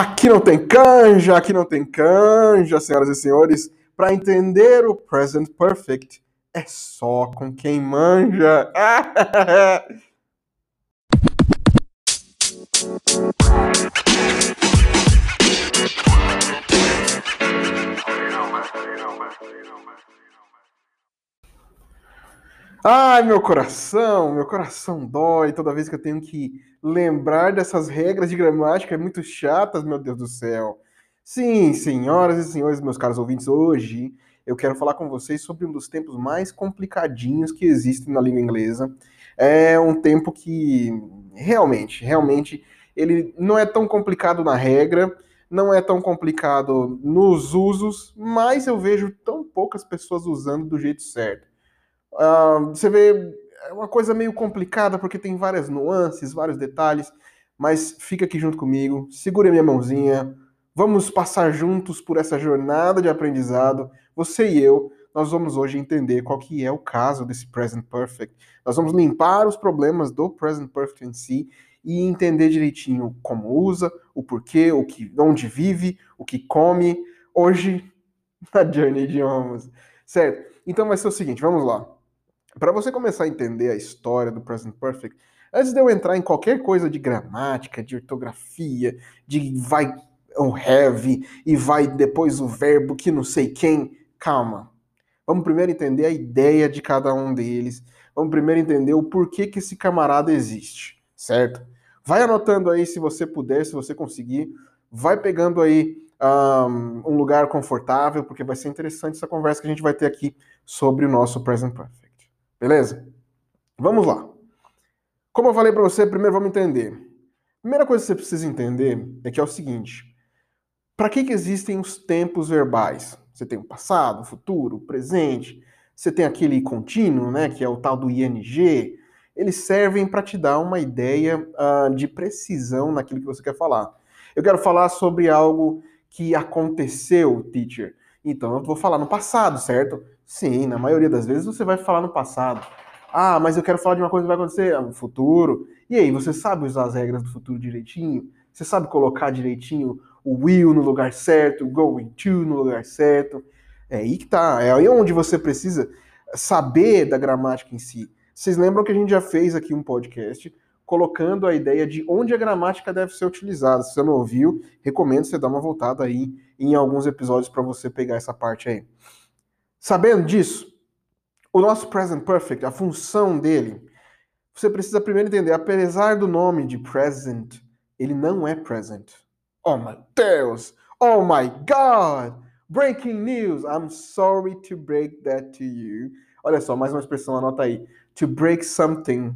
Aqui não tem canja, aqui não tem canja, senhoras e senhores. Para entender o present perfect, é só com quem manja. Ai, meu coração, meu coração dói toda vez que eu tenho que lembrar dessas regras de gramática muito chatas, meu Deus do céu. Sim, senhoras e senhores, meus caros ouvintes, hoje eu quero falar com vocês sobre um dos tempos mais complicadinhos que existem na língua inglesa. É um tempo que realmente, realmente, ele não é tão complicado na regra, não é tão complicado nos usos, mas eu vejo tão poucas pessoas usando do jeito certo. Uh, você vê, é uma coisa meio complicada porque tem várias nuances, vários detalhes, mas fica aqui junto comigo, segure minha mãozinha, vamos passar juntos por essa jornada de aprendizado, você e eu. Nós vamos hoje entender qual que é o caso desse present perfect. Nós vamos limpar os problemas do present perfect em si e entender direitinho como usa, o porquê, o que, onde vive, o que come. Hoje na Journey Idiomas, certo? Então vai ser o seguinte, vamos lá. Para você começar a entender a história do present perfect, antes de eu entrar em qualquer coisa de gramática, de ortografia, de vai o have e vai depois o verbo que não sei quem, calma. Vamos primeiro entender a ideia de cada um deles. Vamos primeiro entender o porquê que esse camarada existe, certo? Vai anotando aí se você puder, se você conseguir. Vai pegando aí um, um lugar confortável, porque vai ser interessante essa conversa que a gente vai ter aqui sobre o nosso present perfect. Beleza? Vamos lá. Como eu falei para você, primeiro vamos entender. Primeira coisa que você precisa entender é que é o seguinte: para que, que existem os tempos verbais? Você tem o passado, o futuro, o presente, você tem aquele contínuo, né, que é o tal do ing. Eles servem para te dar uma ideia uh, de precisão naquilo que você quer falar. Eu quero falar sobre algo que aconteceu, teacher. Então eu vou falar no passado, certo? Sim, na maioria das vezes você vai falar no passado. Ah, mas eu quero falar de uma coisa que vai acontecer no futuro. E aí, você sabe usar as regras do futuro direitinho? Você sabe colocar direitinho o will no lugar certo, o going to no lugar certo? É aí que tá. É aí onde você precisa saber da gramática em si. Vocês lembram que a gente já fez aqui um podcast colocando a ideia de onde a gramática deve ser utilizada. Se você não ouviu, recomendo você dar uma voltada aí em alguns episódios para você pegar essa parte aí. Sabendo disso, o nosso present perfect, a função dele, você precisa primeiro entender, apesar do nome de present, ele não é present. Oh my Deus! Oh my God! Breaking news! I'm sorry to break that to you. Olha só, mais uma expressão, anota aí. To break something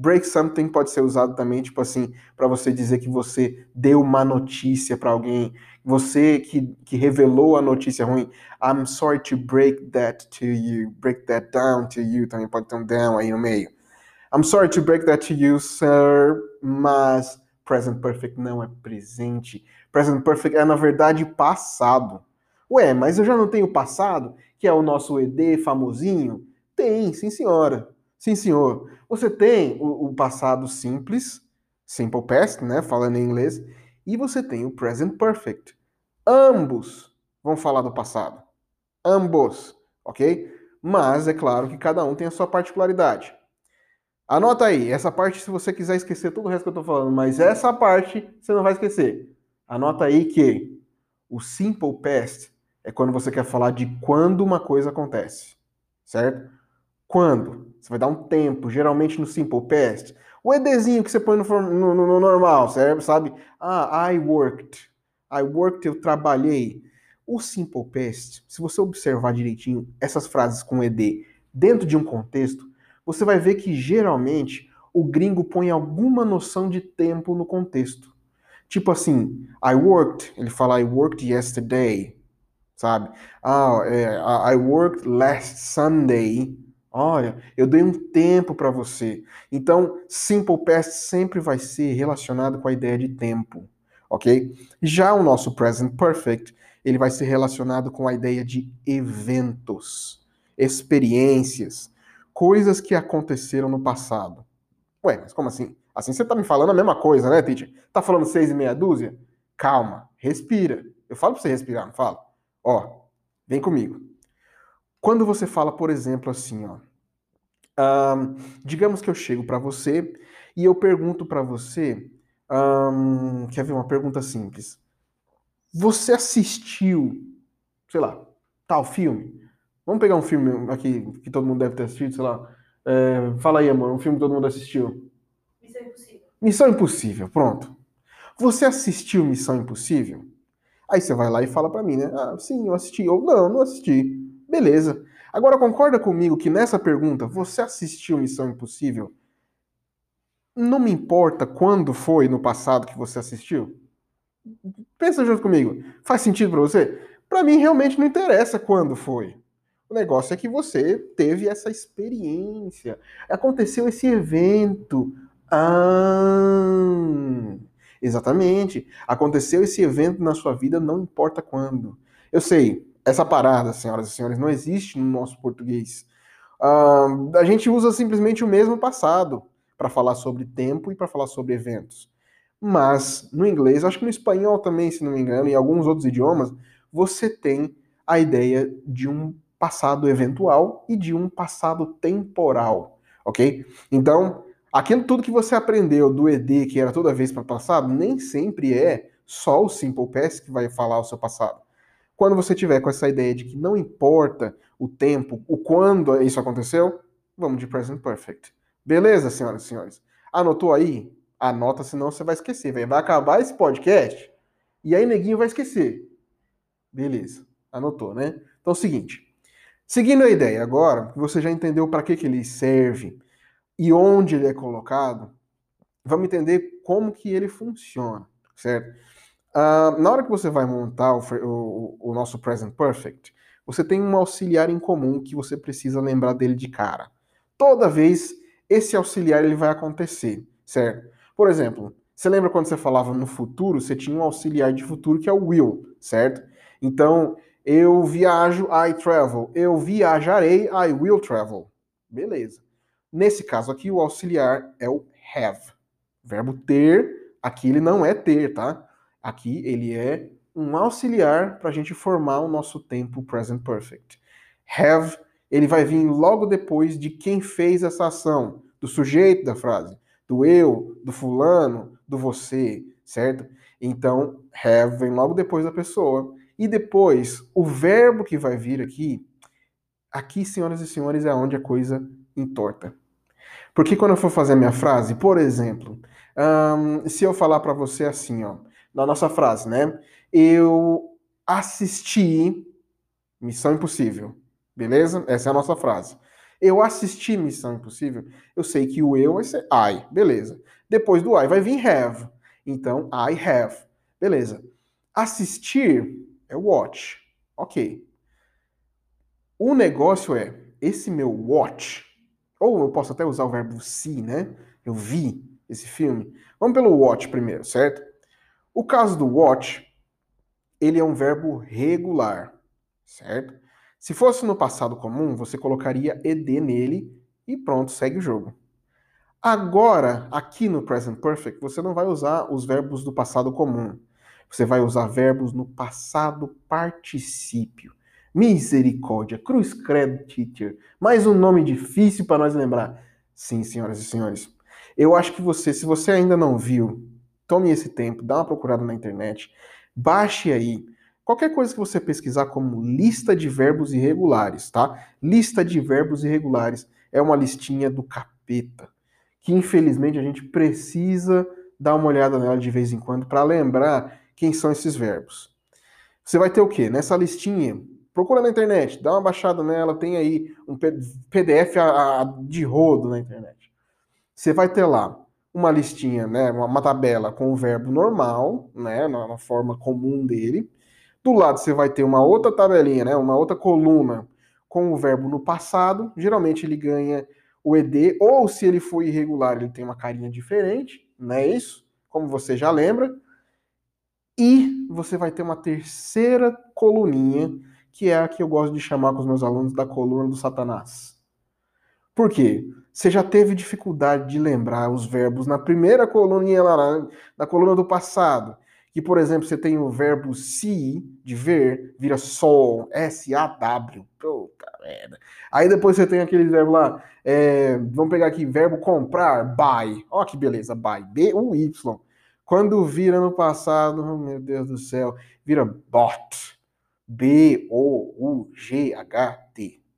Break something pode ser usado também, tipo assim, para você dizer que você deu uma notícia para alguém, você que, que revelou a notícia ruim. I'm sorry to break that to you. Break that down to you. Também pode ter um down aí no meio. I'm sorry to break that to you, sir, mas present perfect não é presente. Present perfect é, na verdade, passado. Ué, mas eu já não tenho passado, que é o nosso ED famosinho? Tem, sim senhora. Sim, senhor. Você tem o, o, passado simples, simple past, né, falando em inglês, e você tem o present perfect. Ambos vão falar do passado. Ambos, ok? Mas é claro que cada um tem a sua particularidade. Anota aí, essa parte se você quiser esquecer todo o resto que eu estou falando, mas essa parte você não vai esquecer. Anota aí que o simple past é quando você quer falar de quando uma coisa acontece, certo? Quando? Você vai dar um tempo, geralmente no Simple Past. O EDzinho que você põe no, no, no normal, sabe? Ah, I worked. I worked, eu trabalhei. O Simple Past, se você observar direitinho essas frases com ED dentro de um contexto, você vai ver que geralmente o gringo põe alguma noção de tempo no contexto. Tipo assim, I worked, ele fala I worked yesterday, sabe? Ah, é, I worked last Sunday. Olha, eu dei um tempo para você. Então, simple past sempre vai ser relacionado com a ideia de tempo, ok? Já o nosso present perfect, ele vai ser relacionado com a ideia de eventos, experiências, coisas que aconteceram no passado. Ué, mas como assim? Assim você tá me falando a mesma coisa, né, teacher? Tá falando seis e meia dúzia? calma, respira. Eu falo para você respirar, não falo? Ó, vem comigo. Quando você fala, por exemplo, assim, ó, um, digamos que eu chego para você e eu pergunto para você, um, quer ver uma pergunta simples? Você assistiu, sei lá, tal filme? Vamos pegar um filme aqui que todo mundo deve ter assistido, sei lá. É, fala aí, amor, um filme que todo mundo assistiu. Missão Impossível. Missão Impossível, pronto. Você assistiu Missão Impossível? Aí você vai lá e fala para mim, né? Ah, sim, eu assisti. Ou não, não assisti. Beleza. Agora concorda comigo que nessa pergunta, você assistiu Missão Impossível? Não me importa quando foi no passado que você assistiu? Pensa junto comigo. Faz sentido para você? Para mim realmente não interessa quando foi. O negócio é que você teve essa experiência. Aconteceu esse evento. Ah, exatamente. Aconteceu esse evento na sua vida, não importa quando. Eu sei, essa parada, senhoras e senhores, não existe no nosso português. Uh, a gente usa simplesmente o mesmo passado para falar sobre tempo e para falar sobre eventos. Mas no inglês, acho que no espanhol também, se não me engano, e alguns outros idiomas, você tem a ideia de um passado eventual e de um passado temporal, ok? Então, aquilo tudo que você aprendeu do ED, que era toda vez para passado, nem sempre é só o Simple Past que vai falar o seu passado. Quando você tiver com essa ideia de que não importa o tempo, o quando isso aconteceu, vamos de present perfect. Beleza, senhoras e senhores? Anotou aí? Anota, senão você vai esquecer. Véio. Vai acabar esse podcast e aí neguinho vai esquecer. Beleza. Anotou, né? Então é o seguinte. Seguindo a ideia agora, você já entendeu para que, que ele serve e onde ele é colocado, vamos entender como que ele funciona, certo? Uh, na hora que você vai montar o, o, o, nosso Present Perfect, você tem um auxiliar em comum que você precisa lembrar dele de cara. Toda vez esse auxiliar ele vai acontecer, certo? Por exemplo, você lembra quando você falava no futuro, você tinha um auxiliar de futuro que é o will, certo? Então, eu viajo, I travel. Eu viajarei, I will travel. Beleza. Nesse caso aqui, o auxiliar é o have. Verbo ter, aqui ele não é ter, tá? Aqui ele é um auxiliar para a gente formar o nosso tempo present perfect. Have, ele vai vir logo depois de quem fez essa ação, do sujeito da frase, do eu, do fulano, do você, certo? Então, have vem logo depois da pessoa. E depois, o verbo que vai vir aqui, aqui, senhoras e senhores, é onde a coisa entorta. Porque quando eu for fazer a minha frase, por exemplo, um, se eu falar para você assim, ó, na nossa frase, né? Eu assisti Missão Impossível. Beleza? Essa é a nossa frase. Eu assisti Missão Impossível. Eu sei que o eu vai ser I. Beleza. Depois do I vai vir have. Então, I have. Beleza. Assistir é watch. Ok. O negócio é, esse meu watch, ou eu posso até usar o verbo see, né? Eu vi esse filme. Vamos pelo watch primeiro, certo? O caso do watch, ele é um verbo regular, certo? Se fosse no passado comum, você colocaria ed nele e pronto, segue o jogo. Agora, aqui no present perfect, você não vai usar os verbos do passado comum. Você vai usar verbos no passado particípio. Misericórdia, cruz credo, teacher. Mais um nome difícil para nós lembrar. Sim, senhoras e senhores. Eu acho que você, se você ainda não viu Tome esse tempo, dá uma procurada na internet, baixe aí. Qualquer coisa que você pesquisar como lista de verbos irregulares, tá? Lista de verbos irregulares é uma listinha do capeta, que infelizmente a gente precisa dar uma olhada nela de vez em quando para lembrar quem são esses verbos. Você vai ter o quê? Nessa listinha, procura na internet, dá uma baixada nela, tem aí um PDF de rodo na internet. Você vai ter lá uma listinha, né, uma, uma tabela com o verbo normal, né, na, na, forma comum dele. Do lado você vai ter uma outra tabelinha, né, uma outra coluna com o verbo no passado. Geralmente ele ganha o ed, ou se ele for irregular, ele tem uma carinha diferente, não é isso? Como você já lembra. E você vai ter uma terceira coluninha, que é a que eu gosto de chamar com os meus alunos da coluna do Satanás. Por quê? Você já teve dificuldade de lembrar os verbos na primeira coluna lá, na coluna do passado, que, por exemplo, você tem o verbo see, de ver, vira saw, S-A-W. Puta merda. Aí depois você tem aquele verbo lá, é, vamos pegar aqui, verbo comprar, buy. Ó que beleza, buy, B-U-Y. Quando vira no passado, oh, meu Deus do céu, vira bought, B-O-U-G-H-T.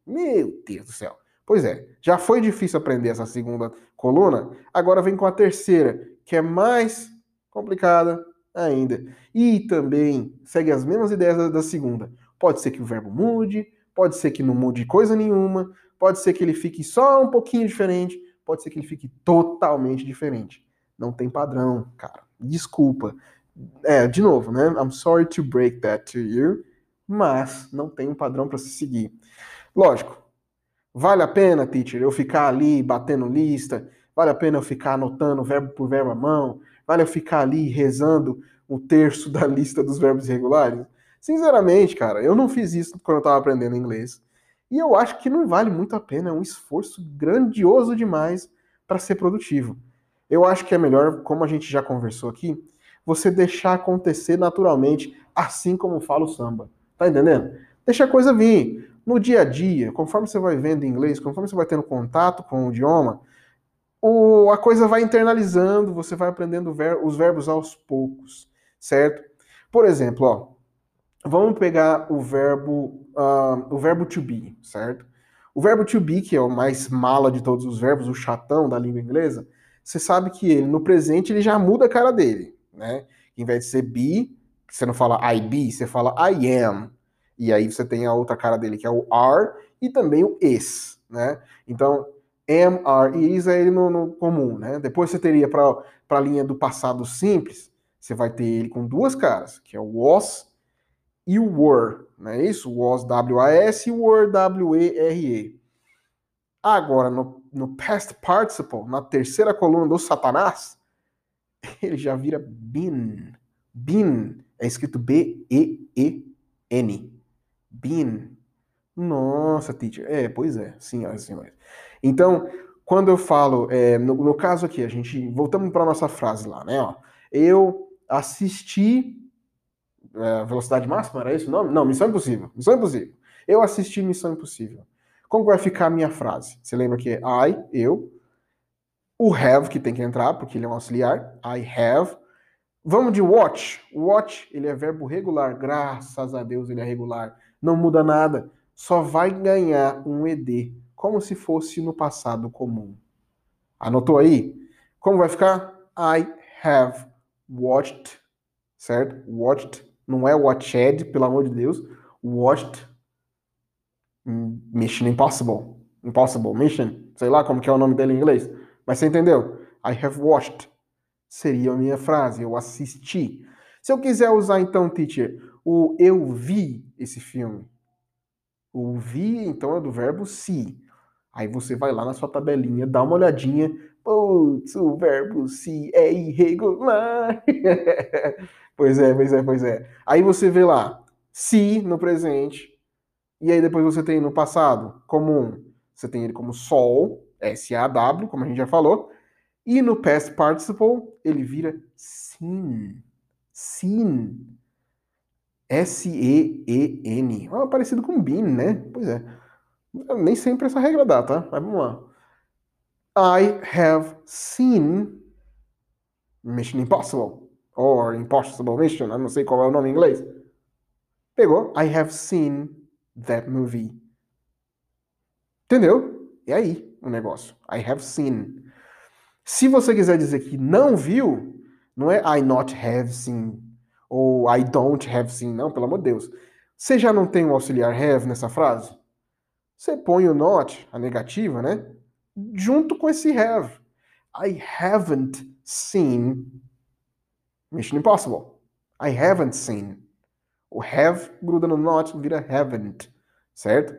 Meu Deus do céu. Pois é, já foi difícil aprender essa segunda coluna, agora vem com a terceira, que é mais complicada ainda. E também segue as mesmas ideias da segunda. Pode ser que o verbo mude, pode ser que não mude coisa nenhuma, pode ser que ele fique só um pouquinho diferente, pode ser que ele fique totalmente diferente. Não tem padrão, cara. Desculpa. É, de novo, né? I'm sorry to break that to you, mas não tem um padrão para se seguir. Lógico, Vale a pena, teacher, eu ficar ali batendo lista? Vale a pena eu ficar anotando verbo por verbo à mão? Vale eu ficar ali rezando o terço da lista dos verbos irregulares? Sinceramente, cara, eu não fiz isso quando eu estava aprendendo inglês. E eu acho que não vale muito a pena, é um esforço grandioso demais para ser produtivo. Eu acho que é melhor, como a gente já conversou aqui, você deixar acontecer naturalmente, assim como fala o samba. Tá entendendo? Deixa a coisa vir no dia a dia, conforme você vai vendo inglês, conforme você vai tendo contato com o idioma, o, a coisa vai internalizando, você vai aprendendo ver, os verbos aos poucos, certo? Por exemplo, ó, vamos pegar o verbo, uh, o verbo to be, certo? O verbo to be, que é o mais mala de todos os verbos, o chatão da língua inglesa, você sabe que ele, no presente, ele já muda a cara dele, né? Em vez de ser be, você não fala I be, você fala I am. E aí você tem a outra cara dele, que é o are, e também o is, né? Então, am, are e is é ele no, no comum, né? Depois você teria para a linha do passado simples, você vai ter ele com duas caras, que é o was e o were, não é isso? Was, W-A-S e were, W-E-R-E. Agora, no, no past participle, na terceira coluna do Satanás, ele já vira been. Been é escrito B-E-E-N. Been. Nossa, teacher. É, pois é, senhoras e senhores. Então, quando eu falo, é, no, no, caso aqui, a gente. Voltamos para nossa frase lá, né? Ó, eu assisti. É, velocidade máxima, era isso o nome? Não, Missão Impossível. Missão Impossível. Eu assisti Missão Impossível. Como vai ficar a minha frase? Você lembra que é I, eu. O have, que tem que entrar, porque ele é um auxiliar. I have. Vamos de watch. Watch, ele é verbo regular. Graças a Deus ele é regular não muda nada, só vai ganhar um ED, como se fosse no passado comum. Anotou aí? Como vai ficar? I have watched, certo? Watched, não é watched, pelo amor de Deus. Watched Mission Impossible. Impossible Mission, sei lá como que é o nome dele em inglês. Mas você entendeu? I have watched. Seria a minha frase, eu assisti. Se eu quiser usar então, teacher, o eu vi esse filme. O vi, então, é do verbo se. Aí você vai lá na sua tabelinha, dá uma olhadinha. Putz, o verbo se é irregular. pois é, pois é, pois é. Aí você vê lá, se no presente. E aí depois você tem no passado comum. Você tem ele como sol, S-A-W, como a gente já falou. E no past participle, ele vira sim. Sim. S-E-E-N. Ah, parecido com Bean, né? Pois é. Nem sempre essa regra dá, tá? Mas vamos lá. I have seen Mission Impossible. Or Impossible Mission. Eu não sei qual é o nome em inglês. Pegou? I have seen that movie. Entendeu? E aí o negócio. I have seen. Se você quiser dizer que não viu, não é I not have seen ou I don't have seen, não, pelo amor de Deus. Você já não tem o auxiliar have nessa frase? Você põe o not, a negativa, né? Junto com esse have. I haven't seen Mission Impossible. I haven't seen. O have gruda no not, vira haven't, certo?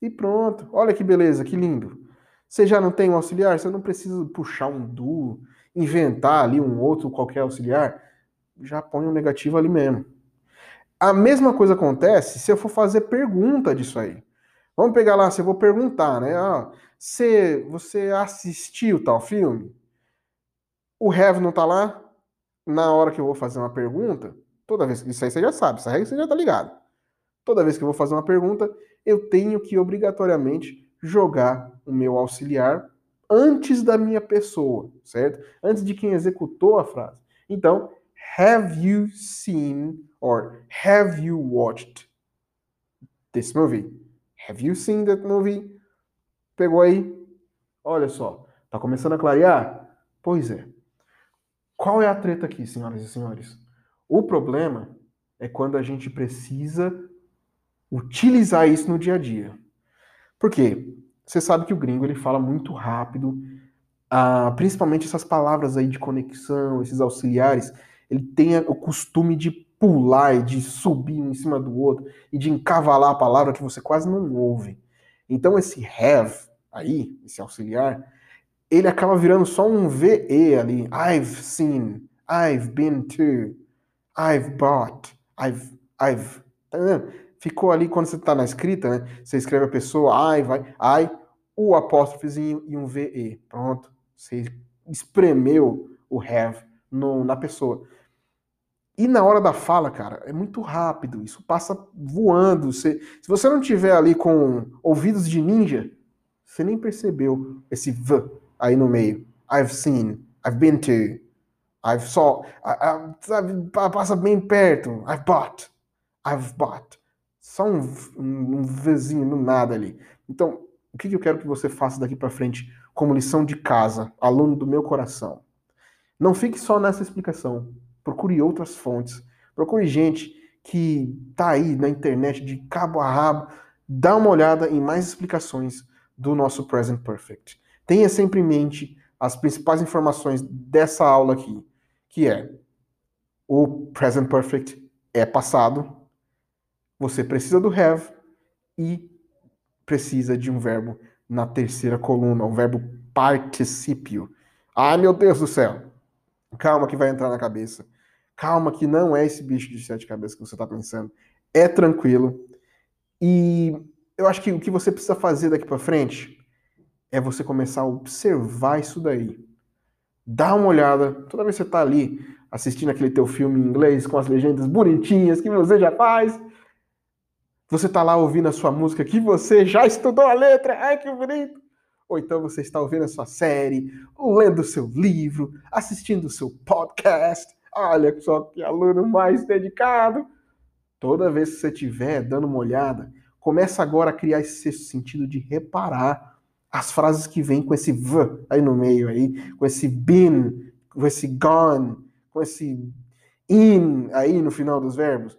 E pronto. Olha que beleza, que lindo. Você já não tem um auxiliar, você não precisa puxar um do, inventar ali um outro qualquer auxiliar já põe um negativo ali mesmo. A mesma coisa acontece se eu for fazer pergunta disso aí. Vamos pegar lá, se eu vou perguntar, né? Ah, você, você assistiu tal filme? O have não tá lá? na hora que eu vou fazer uma pergunta, toda vez que isso aí você já sabe, essa regra você já tá ligado. Toda vez que eu vou fazer uma pergunta, eu tenho que obrigatoriamente jogar o meu auxiliar antes da minha pessoa, certo? Antes de quem executou a frase. Então, have you seen or have you watched this movie? Have you seen that movie? Pegou aí? Olha só, tá começando a clarear? Pois é. Qual é a treta aqui, senhoras e senhores? O problema é quando a gente precisa utilizar isso no dia a dia. Por quê? Você sabe que o gringo ele fala muito rápido, ah, principalmente essas palavras aí de conexão, esses auxiliares, ele tem o costume de pular e de subir um em cima do outro e de encavalar a palavra que você quase não ouve. Então esse have aí, esse auxiliar, ele acaba virando só um VE ali. I've seen, I've been to, I've bought, I've, I've. Tá ficou ali quando você está na escrita, né? Você escreve a pessoa, ai, vai, ai, o apóstrofozinho e um VE. Pronto. Você espremeu o have no, na pessoa. E na hora da fala, cara, é muito rápido, isso passa voando. Você, se você não tiver ali com ouvidos de ninja, você nem percebeu esse V aí no meio. I've seen, I've been to, I've saw, I, I, passa bem perto. I've bought, I've bought. Só um, um, um Vzinho no nada ali. Então, o que, que eu quero que você faça daqui para frente como lição de casa, aluno do meu coração? Não fique só nessa explicação. Procure outras fontes. Procure gente que tá aí na internet de cabo a rabo. Dá uma olhada em mais explicações do nosso Present Perfect. Tenha sempre em mente as principais informações dessa aula aqui, que é o Present Perfect é passado, você precisa do have e precisa de um verbo na terceira coluna, o verbo particípio. Ai, meu Deus do céu. Calma que vai entrar na cabeça. Calma que não é esse bicho de sete cabeças que você está pensando. É tranquilo. E eu acho que o que você precisa fazer daqui para frente é você começar a observar isso daí. Dá uma olhada. Toda vez que você está ali assistindo aquele teu filme em inglês com as legendas bonitinhas que você já faz, você está lá ouvindo a sua música que você já estudou a letra, ai que bonito! Ou então você está ouvindo a sua série, lendo o seu livro, assistindo o seu podcast. Olha só que aluno mais dedicado! Toda vez que você estiver dando uma olhada, começa agora a criar esse sentido de reparar as frases que vêm com esse v aí no meio aí, com esse been, com esse gone, com esse in aí no final dos verbos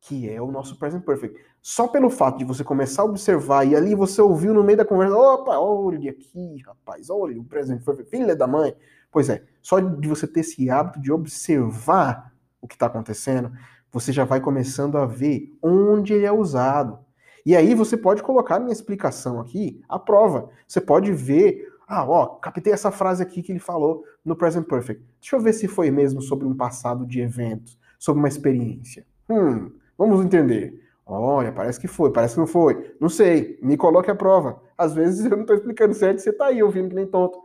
que é o nosso present perfect. Só pelo fato de você começar a observar e ali você ouviu no meio da conversa, opa, olha aqui, rapaz, olha o present perfect, filha da mãe. Pois é, só de você ter esse hábito de observar o que está acontecendo, você já vai começando a ver onde ele é usado. E aí você pode colocar minha explicação aqui à prova. Você pode ver, ah, ó, captei essa frase aqui que ele falou no present perfect. Deixa eu ver se foi mesmo sobre um passado de eventos, sobre uma experiência. Hum, Vamos entender. Olha, parece que foi, parece que não foi. Não sei, me coloque a prova. Às vezes eu não estou explicando certo, você está aí ouvindo que nem tonto.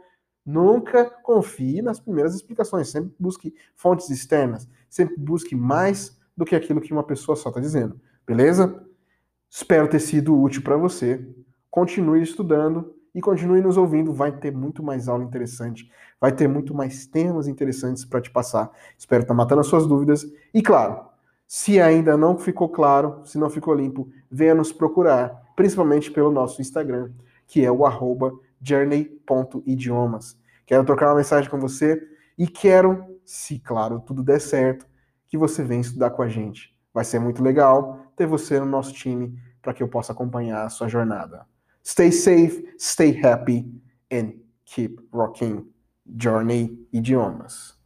Nunca confie nas primeiras explicações. Sempre busque fontes externas. Sempre busque mais do que aquilo que uma pessoa só está dizendo. Beleza? Espero ter sido útil para você. Continue estudando e continue nos ouvindo. Vai ter muito mais aula interessante. Vai ter muito mais temas interessantes para te passar. Espero estar tá matando as suas dúvidas. E claro, se ainda não ficou claro, se não ficou limpo, venha nos procurar, principalmente pelo nosso Instagram, que é o journey.idiomas. Quero trocar uma mensagem com você e quero, se claro tudo der certo, que você venha estudar com a gente. Vai ser muito legal ter você no nosso time para que eu possa acompanhar a sua jornada. Stay safe, stay happy and keep rocking Journey Idiomas.